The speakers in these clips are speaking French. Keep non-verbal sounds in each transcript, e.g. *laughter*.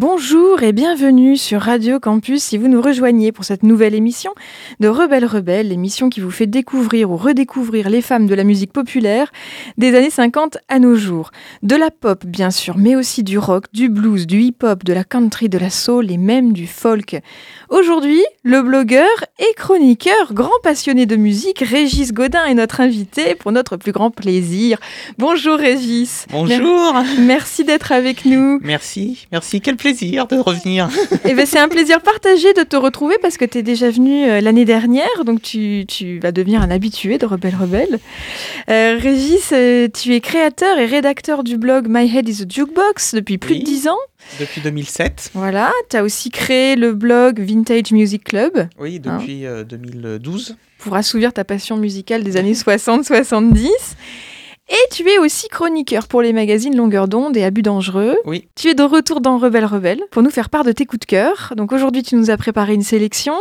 Bonjour et bienvenue sur Radio Campus si vous nous rejoignez pour cette nouvelle émission de Rebelle Rebelle, l'émission qui vous fait découvrir ou redécouvrir les femmes de la musique populaire des années 50 à nos jours. De la pop bien sûr, mais aussi du rock, du blues, du hip-hop, de la country, de la soul et même du folk. Aujourd'hui, le blogueur et chroniqueur, grand passionné de musique, Régis Godin est notre invité pour notre plus grand plaisir. Bonjour Régis. Bonjour. Merci d'être avec nous. Merci, merci. Quel plaisir de revenir. Eh ben, c'est un plaisir partagé de te retrouver parce que tu es déjà venu euh, l'année dernière, donc tu, tu vas devenir un habitué de Rebelle Rebelle. Euh, Régis, euh, tu es créateur et rédacteur du blog My Head is a Jukebox depuis plus Oui. de 10 ans. Depuis 2007. Voilà, tu as aussi créé le blog Vintage Music Club Oui, depuis euh, 2012. pour assouvir ta passion musicale des années 60-70. Et tu es aussi chroniqueur pour les magazines Longueur d'onde et Abus dangereux. Oui. Tu es de retour dans Rebelle Rebelle pour nous faire part de tes coups de cœur. Donc aujourd'hui, tu nous as préparé une sélection.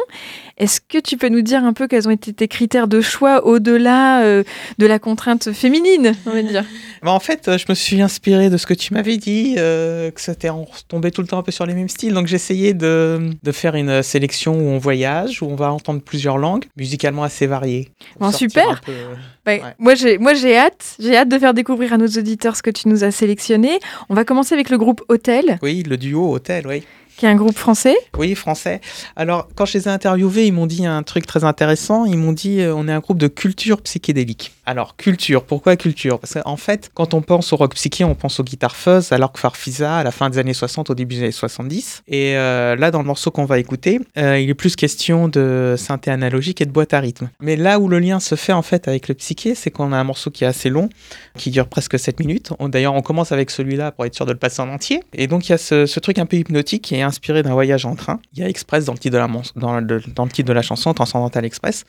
Est-ce que tu peux nous dire un peu quels ont été tes critères de choix au-delà euh, de la contrainte féminine, on va dire? *laughs* Bah, en fait, euh, je me suis inspiré de ce que tu m'avais dit, euh, que c'était on tombait tout le temps un peu sur les mêmes styles. Donc j'ai essayé de, de faire une sélection où on voyage, où on va entendre plusieurs langues, musicalement assez variées. Bon, super. peu, Ouais, Ouais. Moi, j'ai, moi, j'ai hâte. J'ai hâte de faire découvrir à nos auditeurs ce que tu nous as sélectionné. On va commencer avec le groupe Hôtel, Oui, le duo hôtel, oui. qui est un groupe français. Oui, français. Alors, quand je les ai interviewés, ils m'ont dit un truc très intéressant. Ils m'ont dit euh, on est un groupe de culture psychédélique. Alors, culture, pourquoi culture? Parce qu'en fait, quand on pense au rock psyché, on pense aux guitares fuzz, alors que Farfisa, à la fin des années 60, au début des années 70. Et euh, là, dans le morceau qu'on va écouter, euh, il est plus question de synthé analogique et de boîte à rythme. Mais là où le lien se fait en fait avec le psyché, c'est qu'on a un morceau qui est assez long, qui dure presque 7 minutes. D'ailleurs, on commence avec celui-là pour être sûr de le passer en entier. Et donc, il y a ce, truc un peu hypnotique qui est inspiré d'un voyage en train. Il y a Express dans le titre de la, dans le titre de la chanson, Transcendental Express.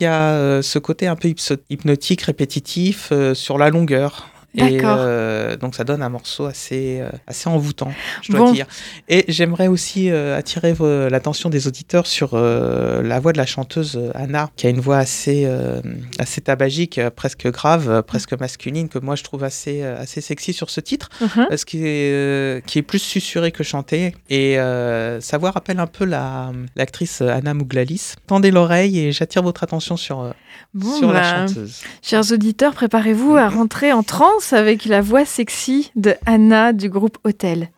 Il y a euh, ce côté un peu hypnotique, répétitif, euh, sur la longueur. Et euh, donc ça donne un morceau assez, euh, assez envoûtant, je dois Bon. dire. Et j'aimerais aussi euh, attirer vo- l'attention des auditeurs sur euh, la voix de la chanteuse euh, Anna, qui a une voix assez, euh, assez tabagique, euh, presque grave, euh, presque masculine, que moi je trouve assez, euh, assez sexy sur ce titre, Mhm. parce qu'il est, euh, qui est plus susurré que chanté. Et euh, sa voix rappelle un peu la- l'actrice Anna Mouglalis. Tendez l'oreille et j'attire votre attention sur, euh, Bon, sur la bah, chanteuse. chers auditeurs, préparez-vous à rentrer en transe avec la voix sexy de Anna du groupe Hôtel.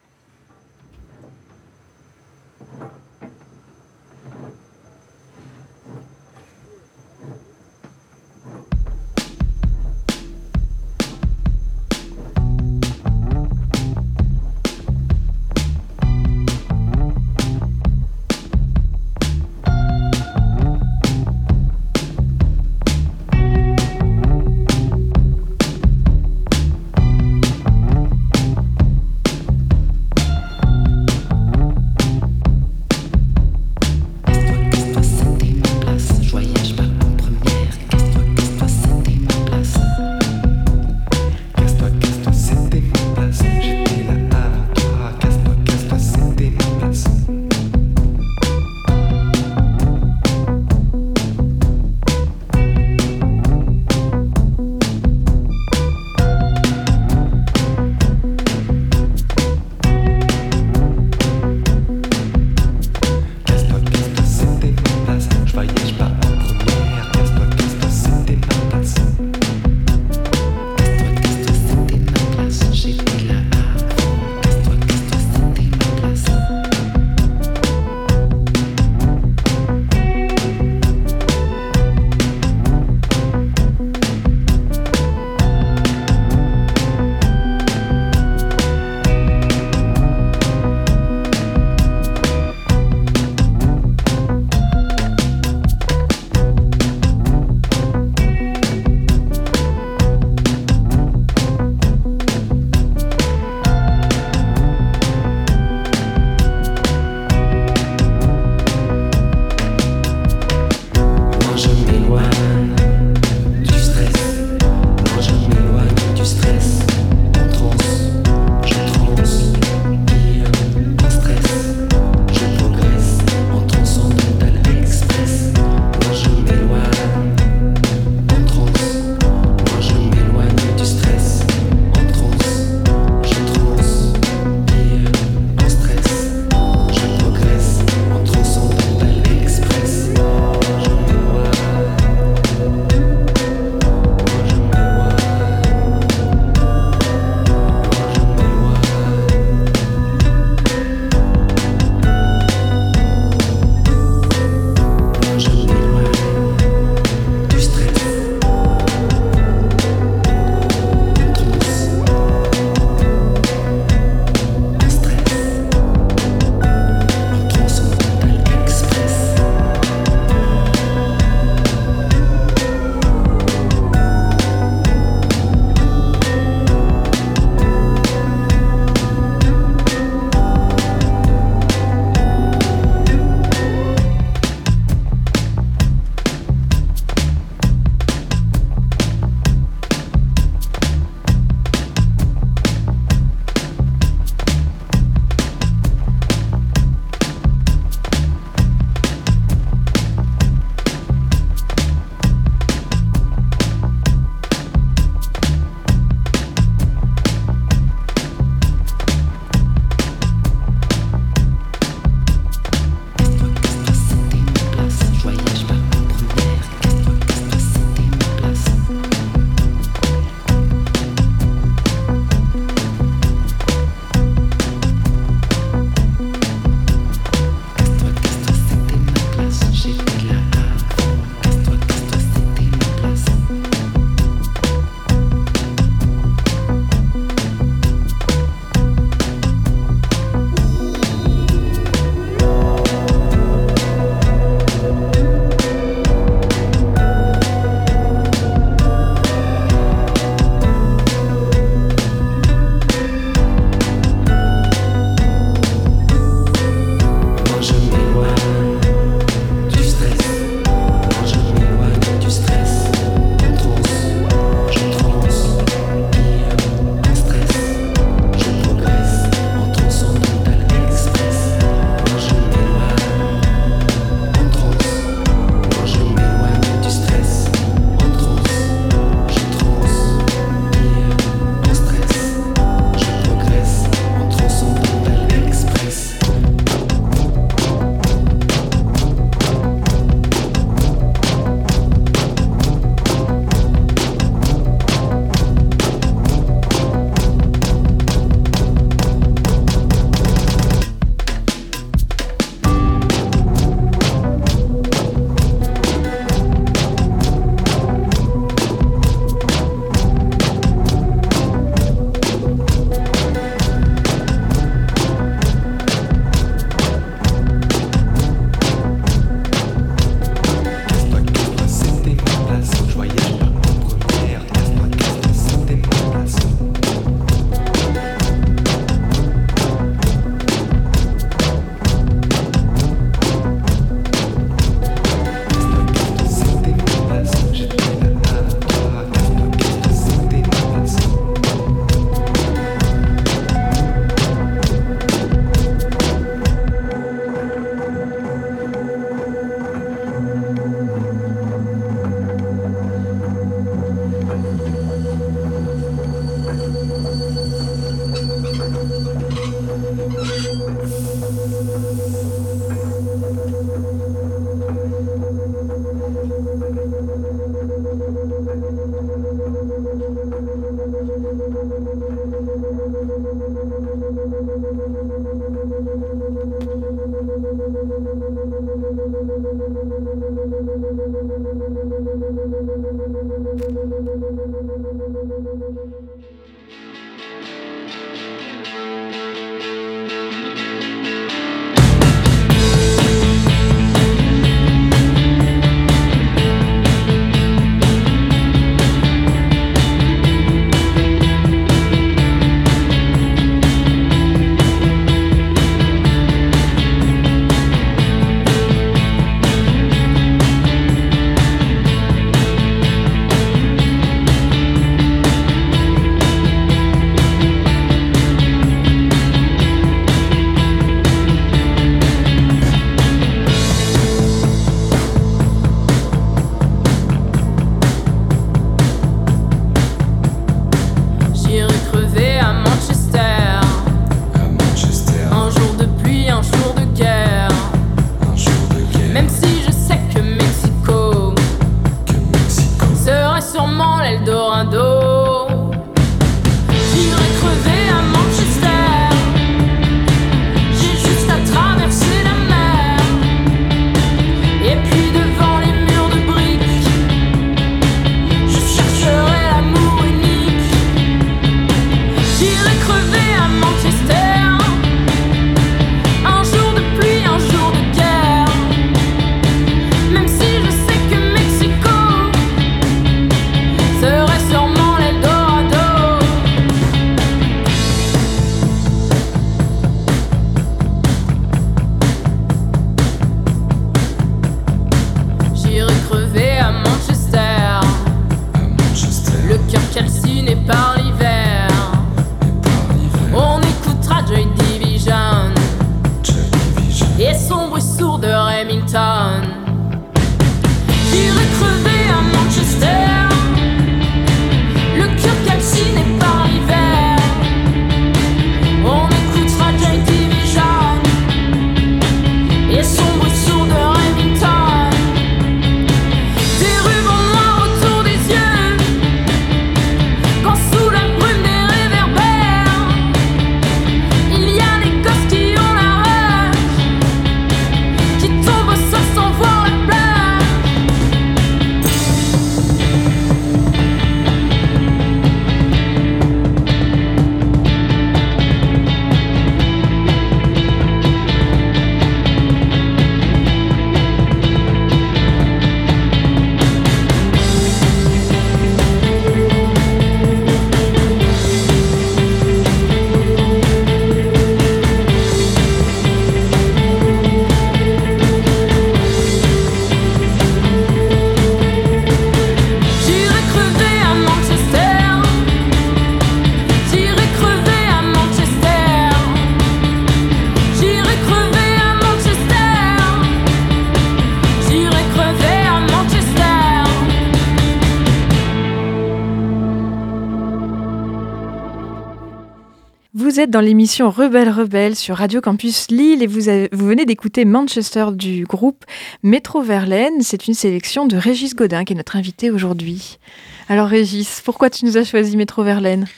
Vous êtes dans l'émission Rebelle Rebelle sur Radio Campus Lille et vous, avez- vous venez d'écouter Manchester du groupe Métro Verlaine. C'est une sélection de Régis Godin qui est notre invité aujourd'hui. Alors Régis, pourquoi tu nous as choisi Métro Verlaine?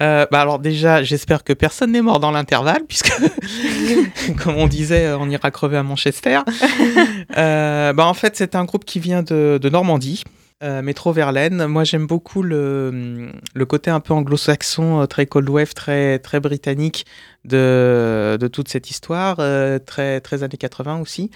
Euh, bah alors déjà, j'espère que personne n'est mort dans l'intervalle, puisque, *laughs* comme on disait, on ira crever à Manchester. *laughs* Euh, bah en fait, c'est un groupe qui vient de, de Normandie, euh, Métro Verlaine. Moi, j'aime beaucoup le, le côté un peu anglo-saxon, euh, très cold wave, très, très britannique de, de toute cette histoire, euh, très, très années 80 aussi.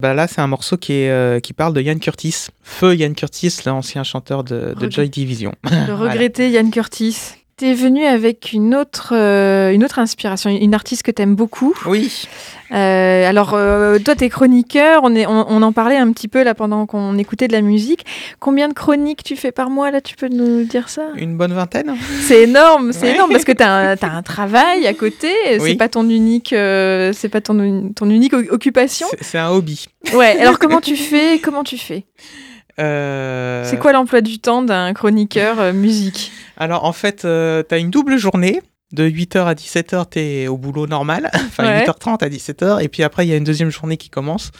Bah là, c'est un morceau qui, est, euh, qui parle de Ian Curtis, feu Ian Curtis, l'ancien chanteur de, de Joy Division. Le *laughs* regretté Yann Curtis. T'es venu avec une autre, euh, une autre inspiration, une artiste que t'aimes beaucoup. Oui. Euh, alors, euh, toi, t'es chroniqueur. On, est, on, on en parlait un petit peu là pendant qu'on écoutait de la musique. Combien de chroniques tu fais par mois là Tu peux nous dire ça? Une bonne vingtaine C'est énorme, c'est Ouais. énorme parce que t'as un, *laughs* as un travail à côté. C'est Oui. pas ton unique, euh, c'est pas ton, ton unique occupation. C'est- C'est un hobby. Ouais. Alors *laughs* comment tu fais Comment tu fais? Euh, C'est quoi l'emploi du temps d'un chroniqueur euh, musique Alors en fait, tu as une double journée. De 8h à 17h, tu es au boulot normal. *laughs* enfin, Ouais. 8h30 à 17h. Et puis après, il y a une deuxième journée qui commence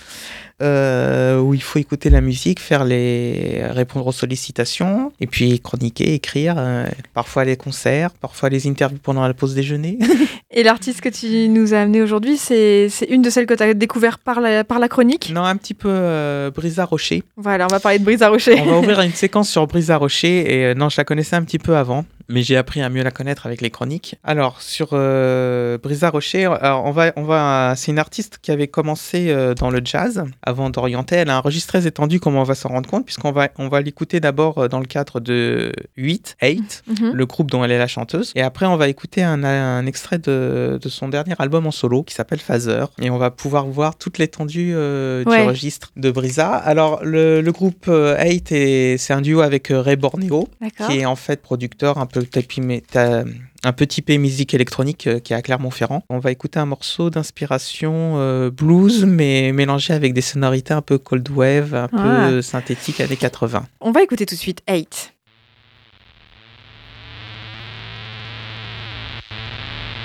euh, où il faut écouter la musique, faire les... répondre aux sollicitations, et puis chroniquer, écrire. euh, parfois les concerts, parfois les interviews pendant la pause déjeuner. *laughs* Et l'artiste que tu nous as amené aujourd'hui, c'est une de celles que tu as découvert par la, par la chronique? non, un petit peu euh, Brisa Rocher. Voilà, on va parler de Brisa Rocher. On va ouvrir *laughs* une séquence sur Brisa Rocher. Et euh, non, je la connaissais un petit peu avant, mais j'ai appris à mieux la connaître avec les chroniques. Alors, sur euh, Brisa Rocher, alors, on va, on va, c'est une artiste qui avait commencé euh, dans le jazz avant d'orienter. Elle a un registre très étendu, comme on va s'en rendre compte, puisqu'on va, on va l'écouter d'abord euh, dans le cadre de 8, 8, Mhm. le groupe dont elle est la chanteuse. Et après, on va écouter un, un extrait de, de son dernier album en solo qui s'appelle Phaser. Et on va pouvoir voir toute l'étendue euh, Ouais. du registre de Brisa. Alors, le, le groupe euh, 8, est- c'est un duo avec Ray Borneo, qui est en fait producteur un peu mais t'as- un peu typé musique électronique euh, qui est à Clermont-Ferrand. On va écouter un morceau d'inspiration euh, blues, mais mélangé avec des sonorités un peu cold wave, un Ah. peu synthétique années 80. On va écouter tout de suite 8.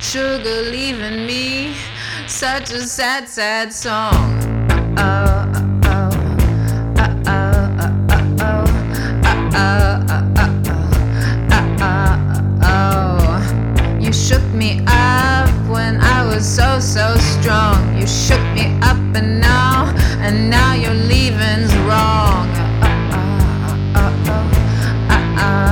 Sugar leaving me, such a sad, sad song. Uh oh, was so, so strong. You shook me up and now, and now your leaving's wrong. Uh oh, uh oh, uh oh, uh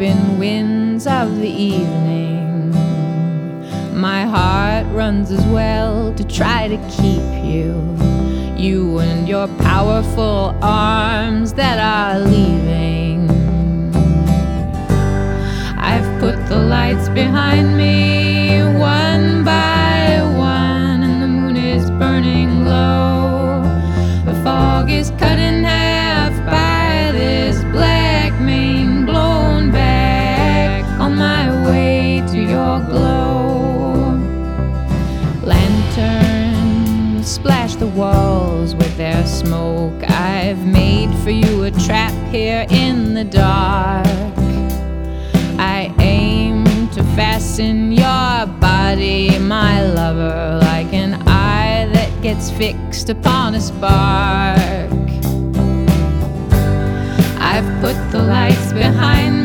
galloping winds of the evening. My heart runs as well to try to keep you, you and your powerful arms that are leaving. I've put the lights behind me one by one, and the moon is burning low. The fog is cut a trap here in the dark. I aim to fasten your body, my lover, like an eye that gets fixed upon a spark. I've put the lights behind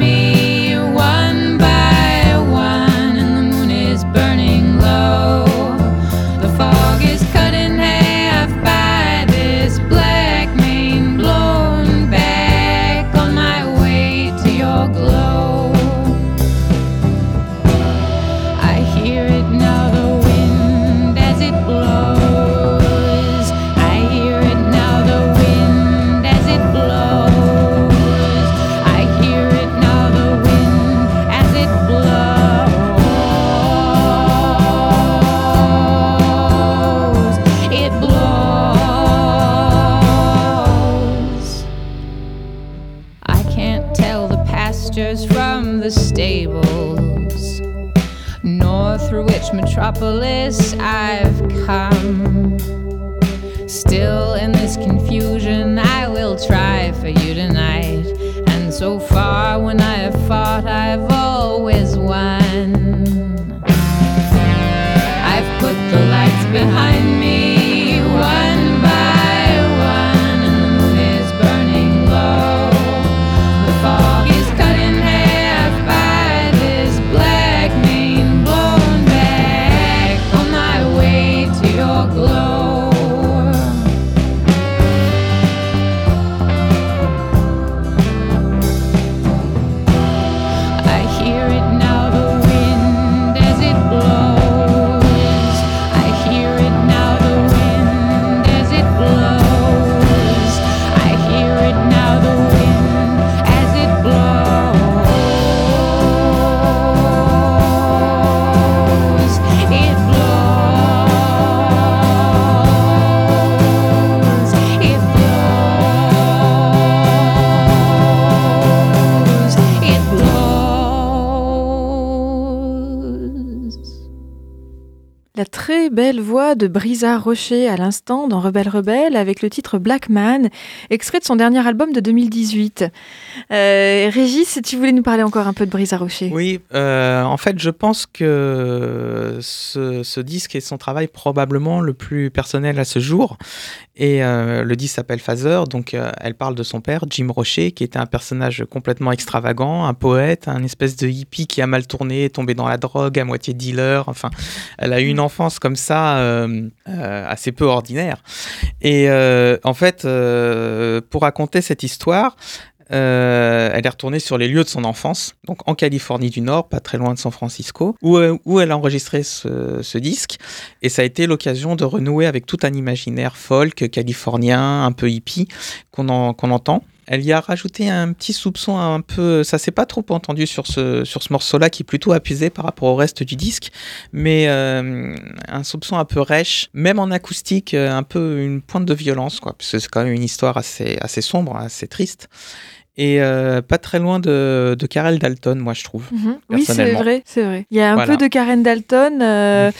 I've come. Still in this confusion, I will try for you tonight. And so far, when I have fought, I've always won. Belle voix de Brisa Rocher à l'instant dans Rebelle Rebelle avec le titre Black Man, extrait de son dernier album de 2018. Euh, Régis, tu voulais nous parler encore un peu de Brisa Rocher Oui, euh, en fait, je pense que ce, ce disque est son travail probablement le plus personnel à ce jour. Et euh, le disque s'appelle Phaser, donc euh, elle parle de son père, Jim Rocher, qui était un personnage complètement extravagant, un poète, un espèce de hippie qui a mal tourné, tombé dans la drogue, à moitié dealer. Enfin, elle a eu une enfance comme ça, euh, euh, assez peu ordinaire. Et euh, en fait, euh, pour raconter cette histoire, euh, elle est retournée sur les lieux de son enfance, donc en Californie du Nord, pas très loin de San Francisco, où, euh, elle a enregistré ce, disque. Et ça a été l'occasion de renouer avec tout un imaginaire folk californien, un peu hippie, qu'on en- qu'on entend. Elle y a rajouté un petit soupçon un peu, ça s'est pas trop entendu sur ce, morceau-là qui est plutôt apusé par rapport au reste du disque, mais euh, un soupçon un peu rêche, même en acoustique, un peu une pointe de violence, quoi, parce c'est quand même une histoire assez, assez sombre, assez triste. Et euh, pas très loin de, de Karel Dalton, moi je trouve. Mhm. Oui, c'est vrai, c'est vrai. Il y a un Voilà. peu de Karen Dalton. euh,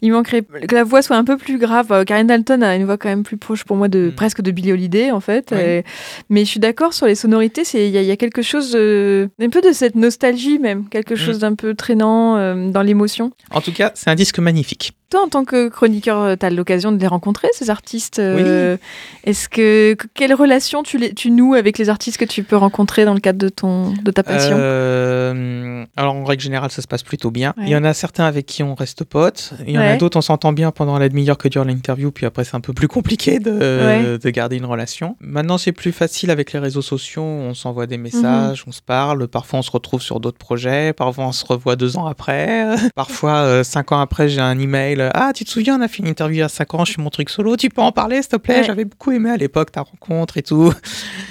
Il manquerait que la voix soit un peu plus grave. Euh, Karen Dalton a une voix quand même plus proche pour moi de Mm. presque de Billie Holiday en fait. Oui. Et- mais je suis d'accord sur les sonorités. Il y, a- il y a quelque chose, euh, un peu de cette nostalgie même, quelque chose d'un peu traînant euh, dans l'émotion. En tout cas, c'est un disque magnifique. Toi, en tant que chroniqueur, tu as l'occasion de les rencontrer, ces artistes. euh, Est-ce que que- quelle relation tu, les, tu noues avec les artistes que tu peux rencontrer dans le cadre de ton de ta passion? Euh, alors en règle générale, ça se passe plutôt bien. Ouais. Il y en a certains avec qui on reste potes. Il y en a d'autres, on s'entend bien pendant la demi-heure que dure l'interview, puis après c'est un peu plus compliqué de, Ouais. de garder une relation. Maintenant, c'est plus facile avec les réseaux sociaux. On s'envoie des messages, on se parle. Parfois, on se retrouve sur d'autres projets. Parfois, on se revoit deux ans après. *laughs* Parfois, euh, cinq ans après, j'ai un email. Ah, tu te souviens, on a fait une interview il y a cinq ans. Je fais mon truc solo. Tu peux en parler, s'il te plaît? Ouais. J'avais beaucoup aimé à l'époque ta rencontre et tout.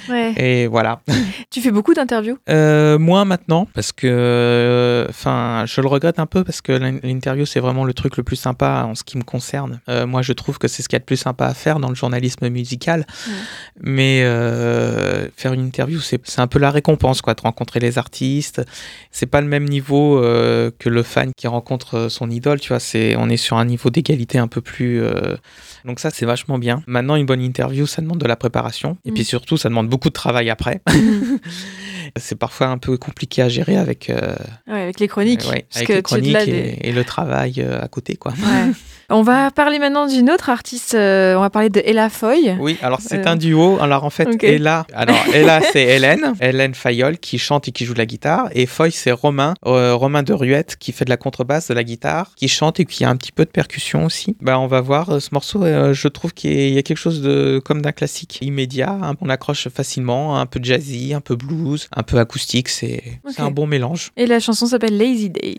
Ouais. *laughs* Et voilà. *laughs* Tu fais beaucoup d'interviews? Euh, moins maintenant, parce que, euh, enfin, je le regrette un peu parce que l'in- l'interview c'est vraiment le truc le plus sympa en ce qui me concerne. Euh, moi, je trouve que c'est ce qu'il y a de plus sympa à faire dans le journalisme musical. Mais euh, faire une interview, c'est un peu la récompense, quoi, de rencontrer les artistes. C'est pas le même niveau euh, que le fan qui rencontre euh, son idole, tu vois. C'est, on est sur un niveau d'égalité un peu plus. euh, donc ça, c'est vachement bien. Maintenant, une bonne interview, ça demande de la préparation. Et Mm. puis surtout, ça demande beaucoup de travail après. *laughs* *laughs* c'est parfois un peu compliqué à gérer avec, euh, Ouais, avec les chroniques. ouais, parce avec que les chroniques et, des- et le travail euh, à côté, quoi. Ouais. *laughs* On va parler maintenant d'une autre artiste. euh, on va parler de Ella Foy. Oui, alors c'est Euh, un duo. Alors en fait. Ella, alors *laughs* Ella c'est Hélène, Hélène Fayol qui chante et qui joue de la guitare, et Foy c'est Romain, euh, Romain de Ruette qui fait de la contrebasse, de la guitare, qui chante et qui a un petit peu de percussion aussi. Bah on va voir ce morceau. je trouve qu'il y a- quelque chose de comme d'un classique immédiat. hein, on accroche facilement, un peu jazzy, un peu blues, un peu acoustique. C'est un bon mélange. Et la chanson s'appelle Lazy Day.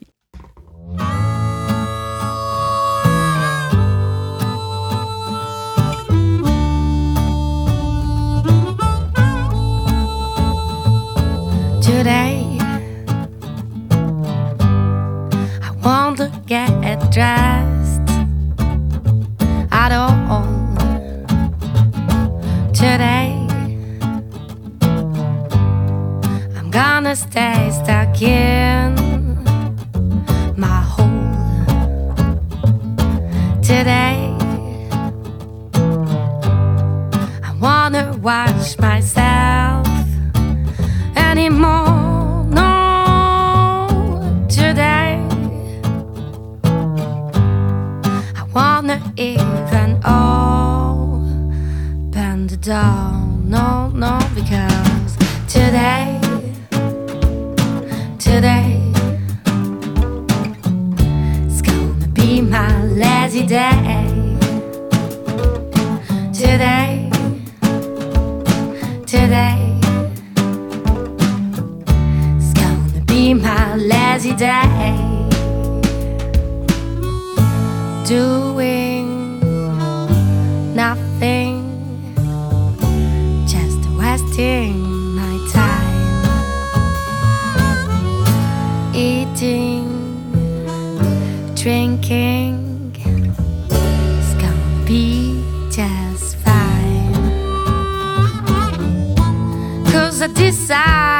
Today, I want to get dressed at all. Today, I'm gonna stay stuck in my hole. Today, I wanna watch myself anymore. No, today I wanna even open the door. No, no, because today, today it's gonna be my lazy day. Today, today. Day. Doing nothing, just wasting my time. Eating, drinking, it's gonna be just fine. Cause I decide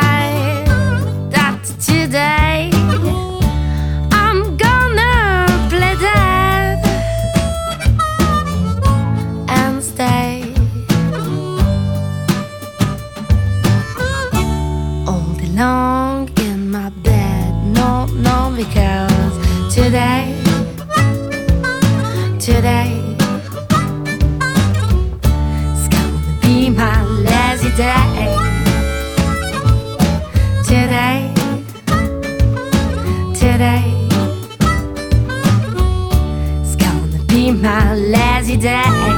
lazy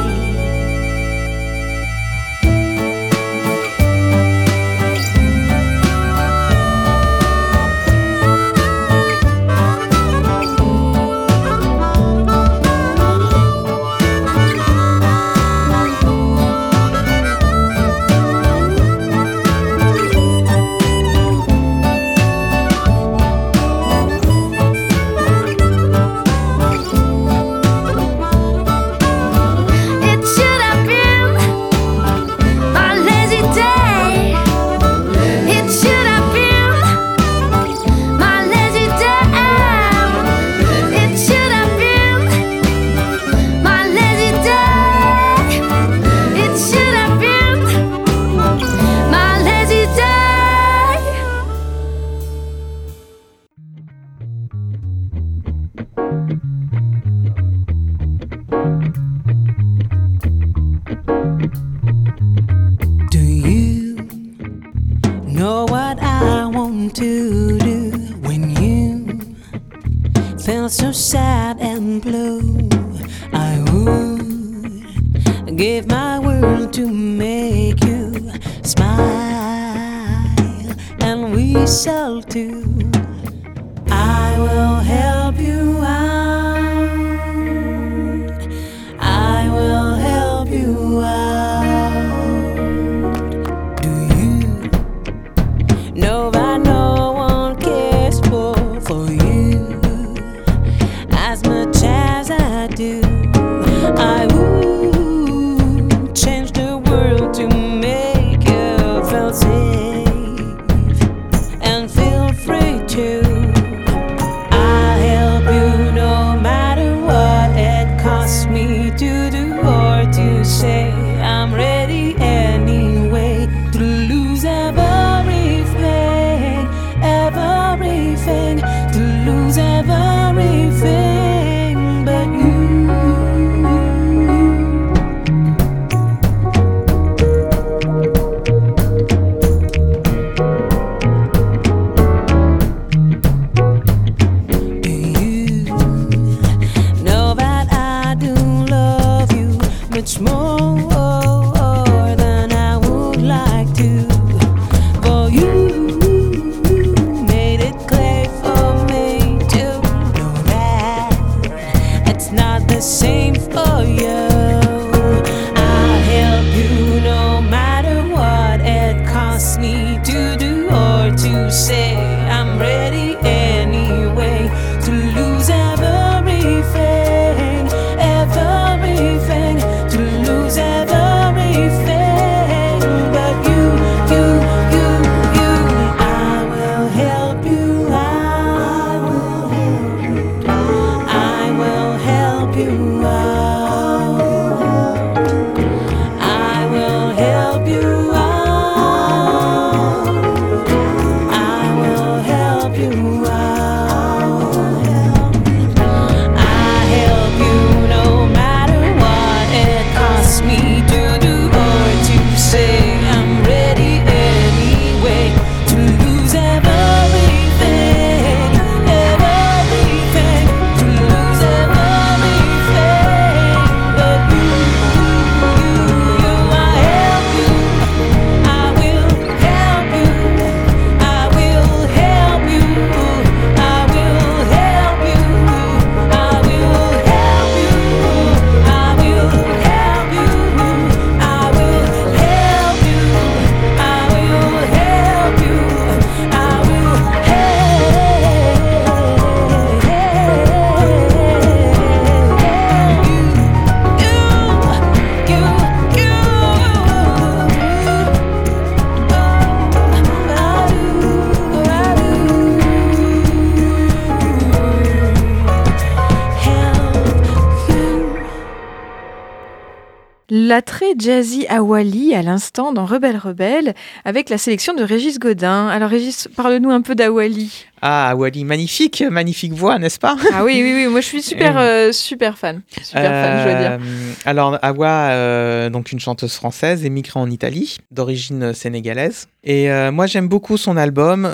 La très jazzy Awali à l'instant dans Rebelle Rebelle avec la sélection de Régis Godin. Alors Régis, parle-nous un peu d'Awali. Ah, Wally, magnifique, magnifique voix, n'est-ce pas? Ah oui, oui, oui, moi je suis super, euh, super fan. Super fan, je dois dire. Euh, Alors, Awa, euh, donc une chanteuse française, émigrée en Italie, d'origine sénégalaise. Et moi, j'aime beaucoup son album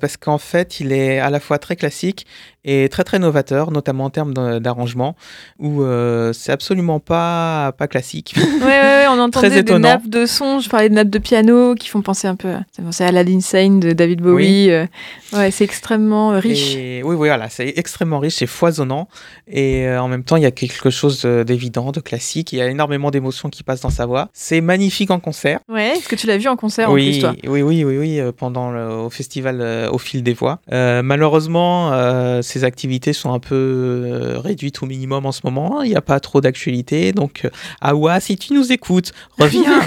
parce qu'en fait, il est à la fois très classique et très très novateur, notamment en termes d'arrangement, où euh, c'est absolument pas, pas classique. Ouais, ouais, ouais, on *laughs* entendait des étonnant. nappes de son, je parlais de nappes de piano qui font penser un peu à, ça fait penser à Aladdin Sane de David Bowie. euh, ouais, c'est extrêmement euh, riche. Et oui, oui, voilà, c'est extrêmement riche, c'est foisonnant. Et euh, en même temps, il y a quelque chose euh, d'évident, de classique. Il y a énormément d'émotions qui passent dans sa voix. C'est magnifique en concert. Ouais, est-ce que tu l'as vu en concert en oui, plus, toi? oui, oui, oui, oui, euh, pendant le, au festival euh, au fil des voix. Malheureusement, ces activités sont un peu réduites au minimum en ce moment. Il n'y a pas trop d'actualité. Donc, Awa, si tu nous écoutes, reviens. *laughs*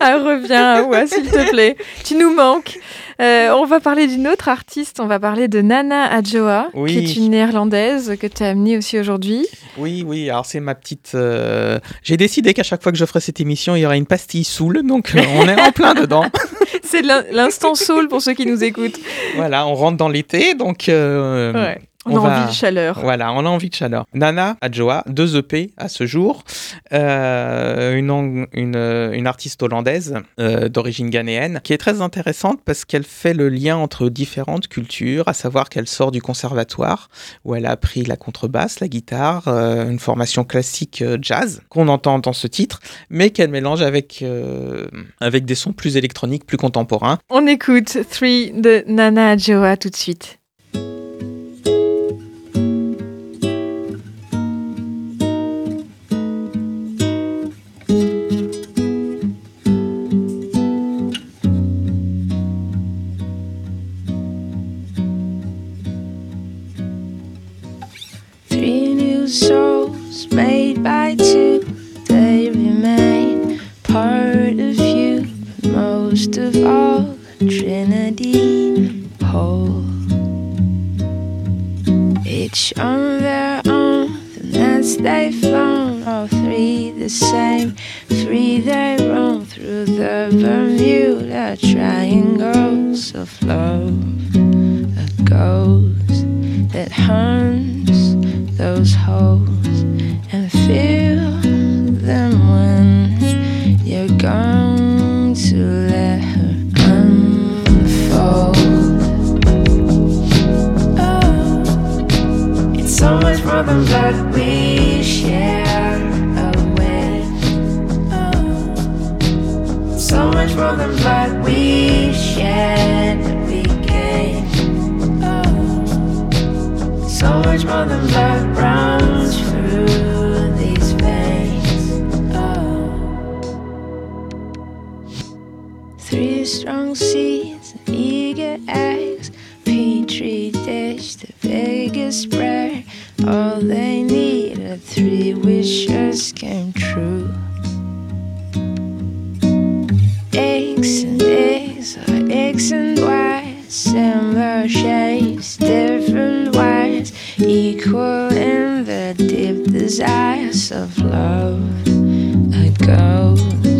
Ah, reviens, ouais, s'il te plaît. Tu nous manques. Euh, on va parler d'une autre artiste. On va parler de Nana Adjoa, Oui. qui est une néerlandaise que tu as amenée aussi aujourd'hui. oui, oui, alors c'est ma petite. euh, J'ai décidé qu'à chaque fois que je ferai cette émission, il y aura une pastille soul. Donc, euh, on est en plein dedans. *laughs* C'est l'in- l'instant soul pour ceux qui nous écoutent. Voilà, on rentre dans l'été. Donc, euh, Ouais. On, a envie de chaleur. Voilà, on a envie de chaleur. Nana Adjoa, deux EP à ce jour, euh, une, artiste hollandaise euh, d'origine ghanéenne, qui est très intéressante parce qu'elle fait le lien entre différentes cultures, à savoir qu'elle sort du conservatoire où elle a appris la contrebasse, la guitare, euh, une formation classique jazz qu'on entend dans ce titre, mais qu'elle mélange avec, avec des sons plus électroniques, plus contemporains. On écoute Three de Nana Adjoa tout de suite. desires of love, I'd go.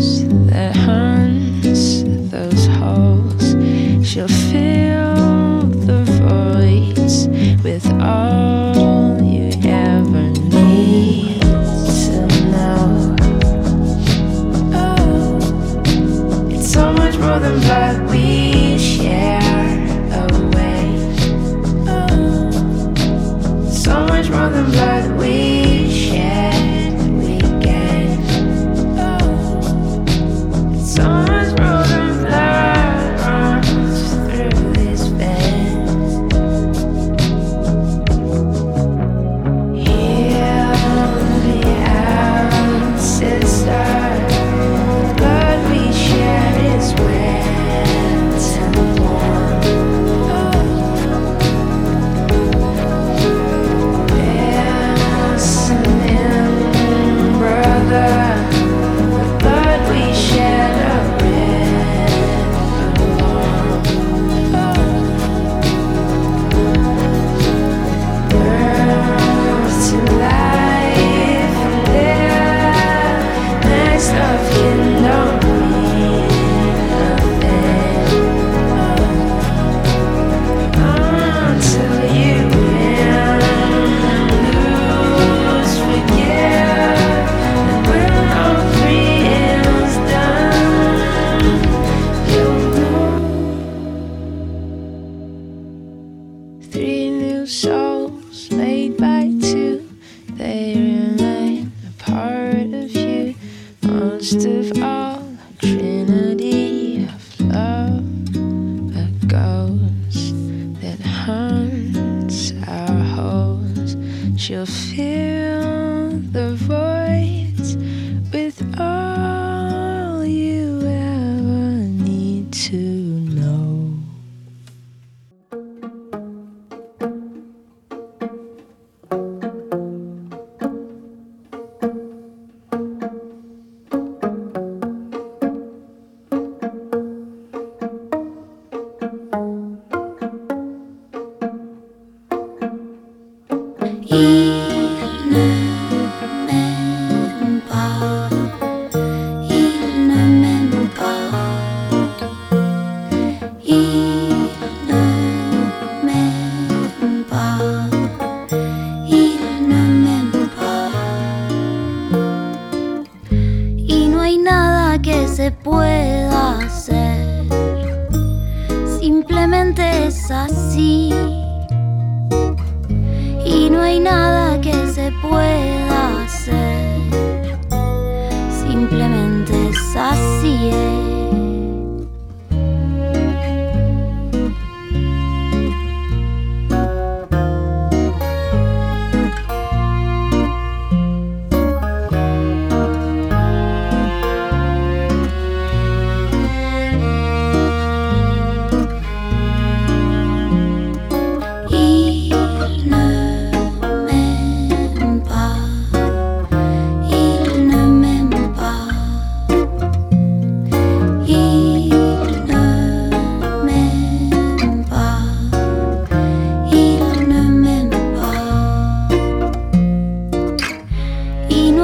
your fear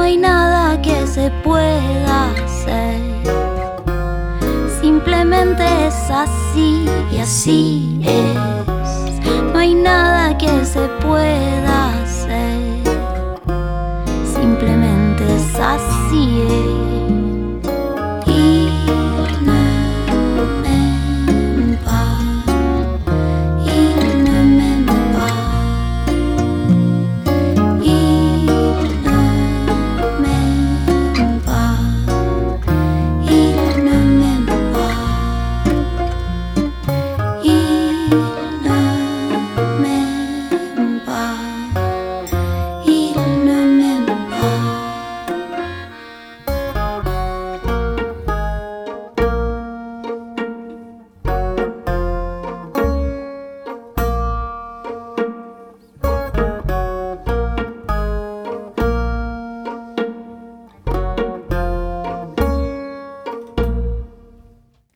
hay nada que se pueda hacer. Simplemente es así y así es. No hay nada que se pueda hacer. Simplemente es así. Il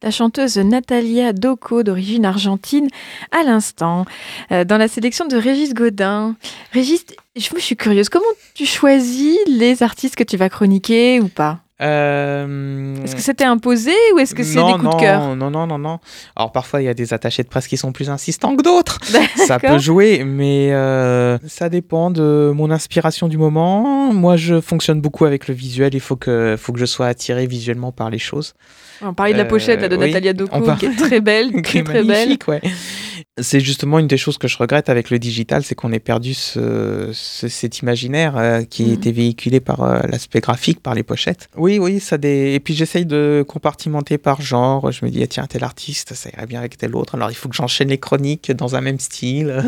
La chanteuse Natalia Doco, d'origine argentine, à l'instant, euh, dans la sélection de Régis Godin. Régis, je suis curieuse, comment tu choisis les artistes que tu vas chroniquer ou pas? Euh, Est-ce que c'était imposé ou est-ce que c'est des coups non, de cœur? Non, non, non, non. Alors parfois, il y a des attachés de presse qui sont plus insistants que d'autres. *laughs* ça peut jouer, mais euh, ça dépend de mon inspiration du moment. Moi, je fonctionne beaucoup avec le visuel. Il faut que, faut que je sois attiré visuellement par les choses. On parlait de la Euh, pochette là, de oui, Natalia qui est très belle, *laughs* Qui très est très belle. ouais. C'est justement une des choses que je regrette avec le digital, c'est qu'on ait perdu ce, ce- cet imaginaire euh, qui Mhm. était véhiculé par euh, l'aspect graphique, par les pochettes. Oui, oui, ça des... Et puis j'essaye de compartimenter par genre. Je me dis, ah, tiens, tel artiste, ça irait bien avec tel autre. Alors il faut que j'enchaîne les chroniques dans un même style.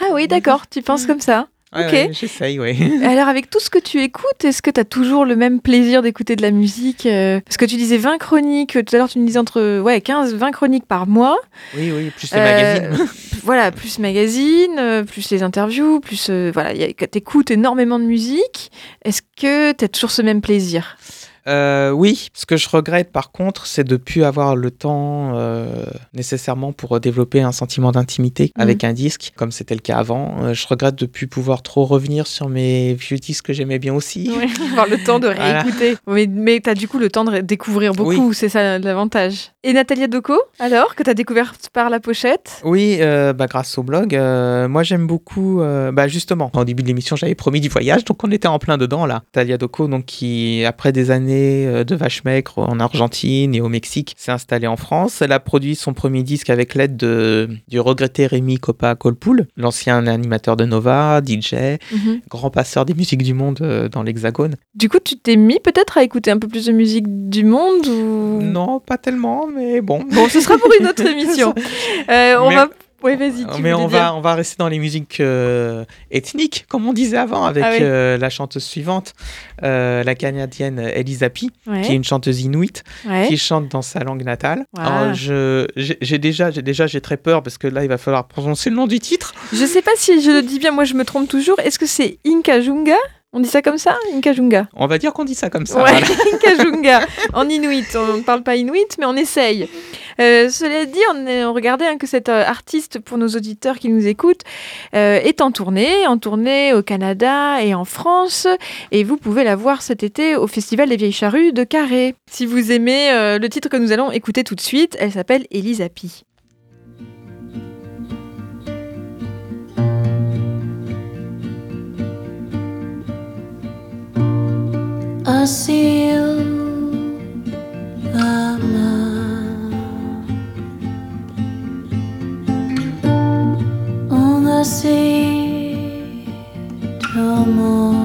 Ah oui, d'accord, tu penses comme ça. Ouais, Ok. ouais, j'essaye, oui. *laughs* Alors, avec tout ce que tu écoutes, est-ce que tu as toujours le même plaisir d'écouter de la musique euh, Parce que tu disais 20 chroniques, tout à l'heure tu me disais entre ouais, 15, 20 chroniques par mois. Oui, oui, plus les Euh, magazines. *laughs* voilà, plus magazine, euh, plus les interviews, plus euh, voilà, tu écoutes énormément de musique. Est-ce que tu as toujours ce même plaisir? Euh, oui, ce que je regrette par contre, c'est de plus avoir le temps euh, nécessairement pour développer un sentiment d'intimité Mhm. avec un disque, comme c'était le cas avant. Euh, je regrette de plus pouvoir trop revenir sur mes vieux disques que j'aimais bien aussi. Ouais, *laughs* Avoir le temps de Voilà. réécouter. Mais, mais tu as du coup le temps de découvrir beaucoup, c'est ça l'avantage. Et Natalia Doco, alors, que tu as découverte par la pochette? Oui, bah, grâce au blog. Moi, j'aime beaucoup. bah, justement, au début de l'émission, j'avais promis du voyage, donc on était en plein dedans là. Talia Doco, donc qui après des années euh, de vache maigre en Argentine et au Mexique, s'est installée en France. Elle a produit son premier disque avec l'aide de du regretté Rémi Coppa Colpoul, l'ancien animateur de Nova, DJ, Mhm. grand passeur des musiques du monde euh, dans l'Hexagone. Du coup, tu t'es mis peut-être à écouter un peu plus de musique du monde ou... Non, pas tellement, mais bon. Bon, ce sera pour une autre *laughs* émission. Euh, on Mais- va. Oui, vas-y. Mais on dire. va, on va rester dans les musiques euh, ethniques, comme on disait avant, avec Ah oui. euh, la chanteuse suivante, euh, la Canadienne Elisa P, Ouais, qui est une chanteuse inuit, ouais. qui chante dans sa langue natale. Wow. Alors, je, j'ai déjà, j'ai déjà, j'ai très peur parce que là, il va falloir prononcer le nom du titre. Je sais pas si je le dis bien, moi je me trompe toujours. Est-ce que c'est Inkajunga On dit ça comme ça Inkajunga? On va dire qu'on dit ça comme ça. Ouais, voilà. *laughs* Inkajunga. En inuit. On ne parle pas inuit, mais on essaye. Euh, cela dit, on, est- on regardait hein, que cet euh, artiste, pour nos auditeurs qui nous écoutent, euh, est en tournée, en tournée au Canada et en France. Et vous pouvez la voir cet été au Festival des Vieilles Charrues de Carré. Si vous aimez euh, le titre que nous allons écouter tout de suite, elle s'appelle Elisa Pi. seal On the sea tomorrow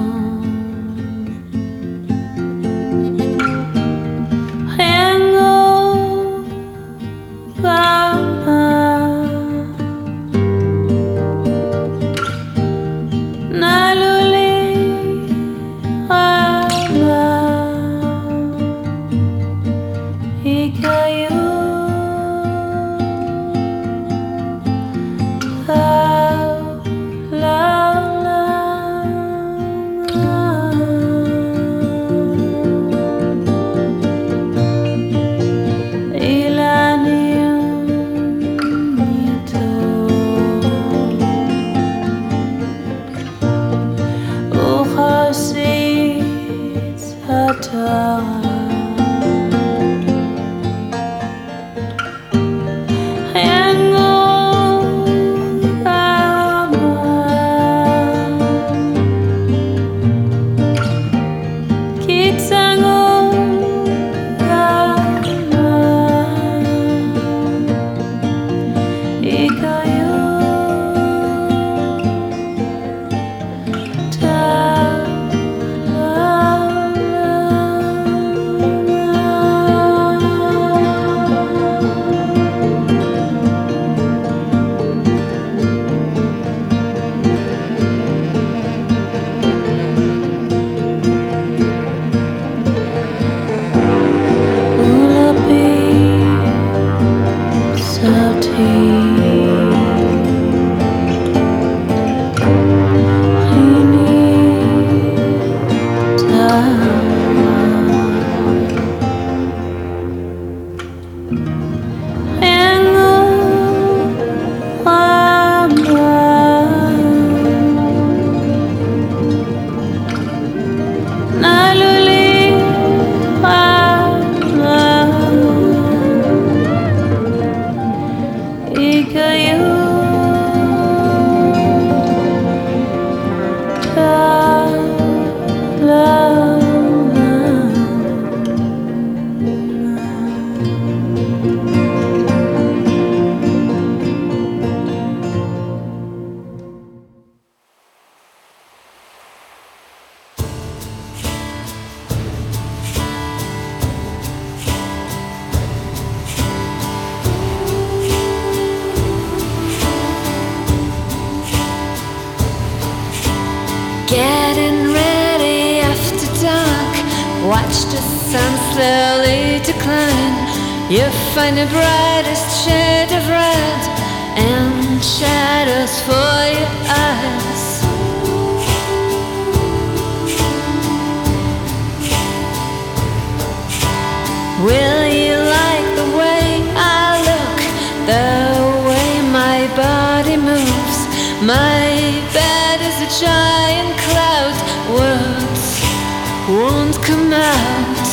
won't come out.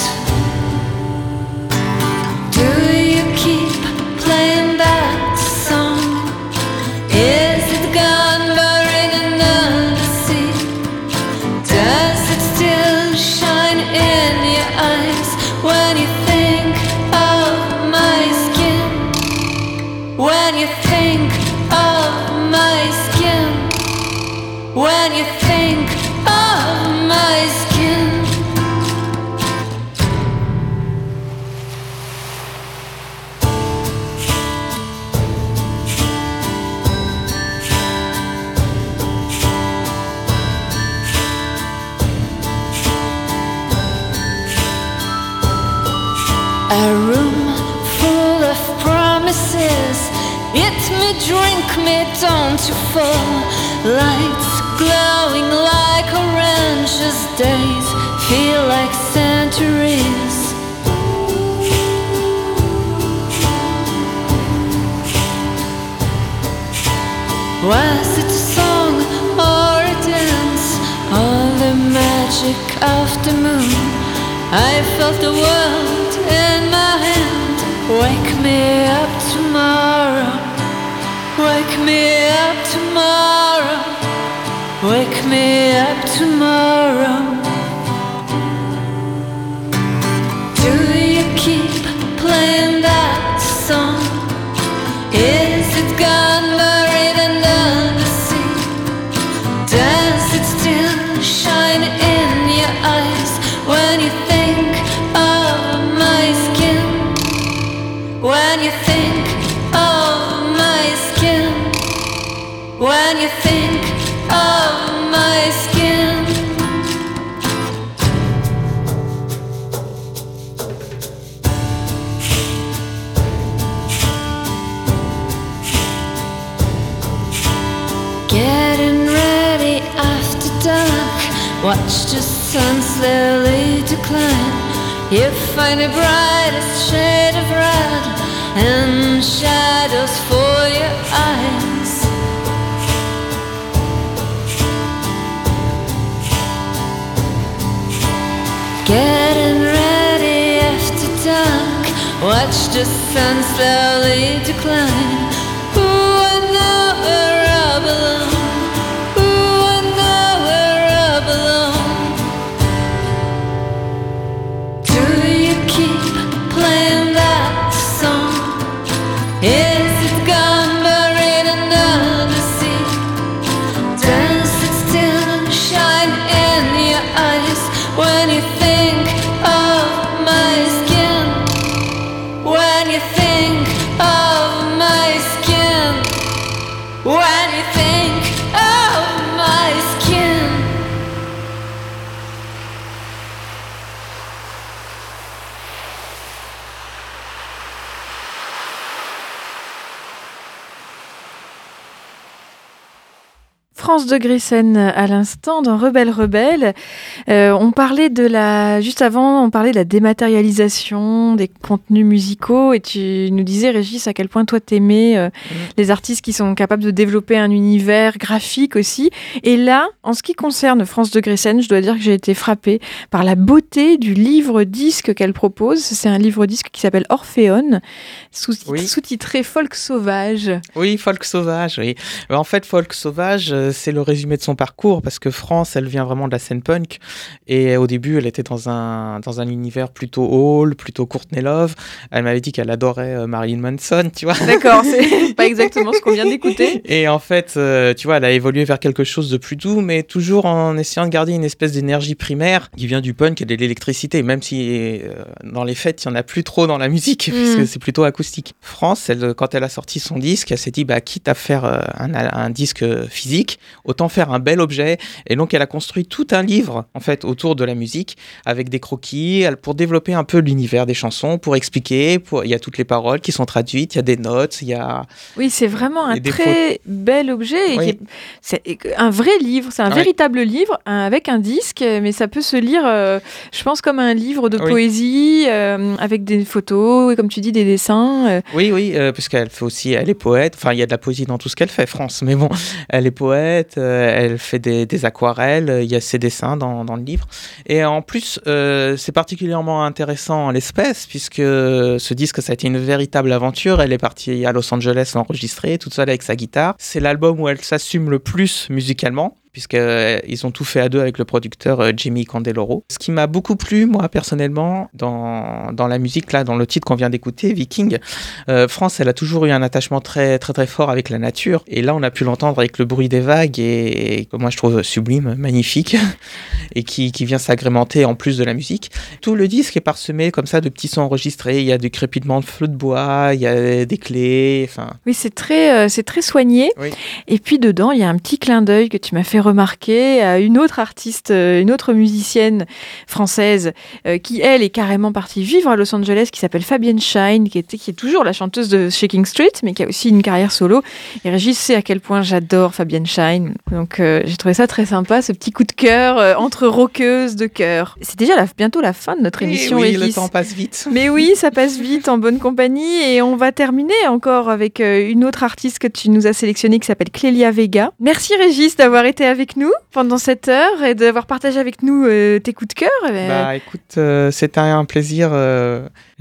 Don't you fall. Lights glowing like oranges, days feel like centuries. Was it a song or a dance? All the magic of the moon. I felt the world in my hand. Wake me up. Wake me up tomorrow. Wake me up tomorrow. When you think of my skin. Getting ready after dark. Watch the sun slowly decline. You find the brightest shade of red and shadows for your eyes. Getting ready after dark. Watch the sun slowly decline. France de Grissen à l'instant dans Rebelle Rebelle. Euh, on parlait de la juste avant, on parlait de la dématérialisation des contenus musicaux et tu nous disais Régis à quel point toi t'aimais euh, les artistes qui sont capables de développer un univers graphique aussi. Et là, en ce qui concerne France de Grissen, je dois dire que j'ai été frappée par la beauté du livre disque qu'elle propose. C'est un livre disque qui s'appelle Orphéon, Oui. sous-titré Folk sauvage. Oui, folk sauvage, oui. En fait, folk sauvage, euh, c'est le résumé de son parcours parce que France, elle vient vraiment de la scène punk et au début, elle était dans un dans un univers plutôt hall, plutôt Courtney Love. Elle m'avait dit qu'elle adorait euh, Marilyn Manson, tu vois. D'accord, c'est *laughs* pas exactement ce qu'on vient d'écouter. Et en fait, euh, tu vois, elle a évolué vers quelque chose de plus doux, mais toujours en essayant de garder une espèce d'énergie primaire qui vient du punk et de l'électricité, même si euh, dans les fêtes, il n'y en a plus trop dans la musique, Mm. puisque c'est plutôt acoustique. France, elle, quand elle a sorti son disque, elle s'est dit, bah, quitte à faire un, un disque physique, autant faire un bel objet. Et donc, elle a construit tout un livre, en fait, autour de la musique, avec des croquis, pour développer un peu l'univers des chansons, pour expliquer, pour... il y a toutes les paroles qui sont traduites, il y a des notes, il y a... Oui, c'est vraiment un très bel objet. Oui. C'est un vrai livre, c'est un Ouais. véritable livre avec un disque, mais ça peut se lire, euh, je pense, comme un livre de Oui. poésie, euh, avec des photos, et comme tu dis, des dessins. euh. Oui, oui, euh, parce qu'elle fait aussi, elle est poète. Enfin, il y a de la poésie dans tout ce qu'elle fait, France. Mais bon, elle est poète, euh, elle fait des, aquarelles, euh, il y a ses dessins dans, dans le livre. Et en plus, euh, c'est particulièrement intéressant en l'espèce, puisque ce disque, ça a été une véritable aventure. Elle est partie à Los Angeles l'enregistrer, toute seule avec sa guitare. C'est l'album où elle s'assume le plus musicalement puisqu'ils ont tout fait à deux avec le producteur euh, Jimmy Candeloro. Ce qui m'a beaucoup plu, moi, personnellement, dans, dans la musique, là, dans le titre qu'on vient d'écouter, Viking, euh, France, elle a toujours eu un attachement très, très, très fort avec la nature. Et là, on a pu l'entendre avec le bruit des vagues et, et que moi, je trouve sublime, magnifique, *laughs* et qui, qui vient s'agrémenter en plus de la musique. Tout le disque est parsemé comme ça de petits sons enregistrés. Il y a du crépitement de feu de bois, il y a des clés, enfin... Oui, c'est très, euh, c'est très soigné. Oui. Et puis dedans, il y a un petit clin d'œil que tu m'as fait remarquer à une autre artiste, euh, une autre musicienne française euh, qui, elle, est carrément partie vivre à Los Angeles, qui s'appelle Fabienne Shine, qui, était, qui est toujours la chanteuse de Shaking Street, mais qui a aussi une carrière solo. Et Régis sait à quel point j'adore Fabienne Shine. Donc euh, j'ai trouvé ça très sympa, ce petit coup de cœur euh, entre rockeuses de cœur. C'est déjà la- bientôt la fin de notre émission, Eh oui, le Régis. temps passe vite. Mais oui, ça passe vite en bonne compagnie et on va terminer encore avec une autre artiste que tu nous as sélectionnée qui s'appelle Clélia Vega. Merci Régis d'avoir été avec nous pendant cette heure et d'avoir partagé avec nous euh, tes coups de cœur. et Bah écoute, euh, c'était un plaisir.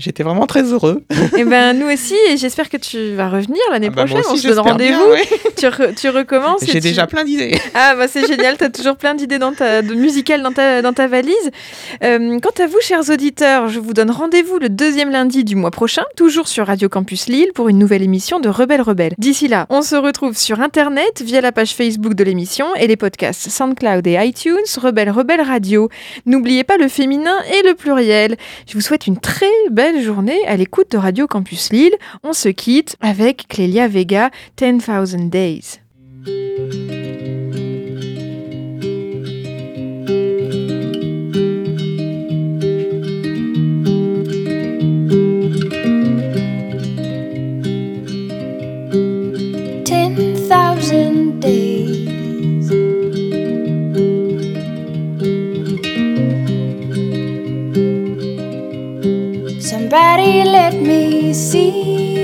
J'étais vraiment très heureux. *laughs* et ben nous aussi et j'espère que tu vas revenir l'année Ah bah, prochaine. aussi, on se donne rendez-vous. ouais. *laughs* Tu, re- tu recommences. J'ai tu- déjà plein d'idées. *laughs* Ah bah c'est génial, t'as toujours plein d'idées dans ta, de musicales dans ta, dans ta valise. Euh, quant à vous, chers auditeurs, je vous donne rendez-vous le deuxième lundi du mois prochain, toujours sur Radio Campus Lille, pour une nouvelle émission de Rebelle Rebelle. D'ici là, on se retrouve sur Internet via la page Facebook de l'émission et les podcasts SoundCloud et iTunes, Rebelle Rebelle Radio. N'oubliez pas le féminin et le pluriel. Je vous souhaite une très belle journée à l'écoute de Radio Campus Lille. On se quitte avec Clélia Vega, 10,000 Days. Everybody let me see.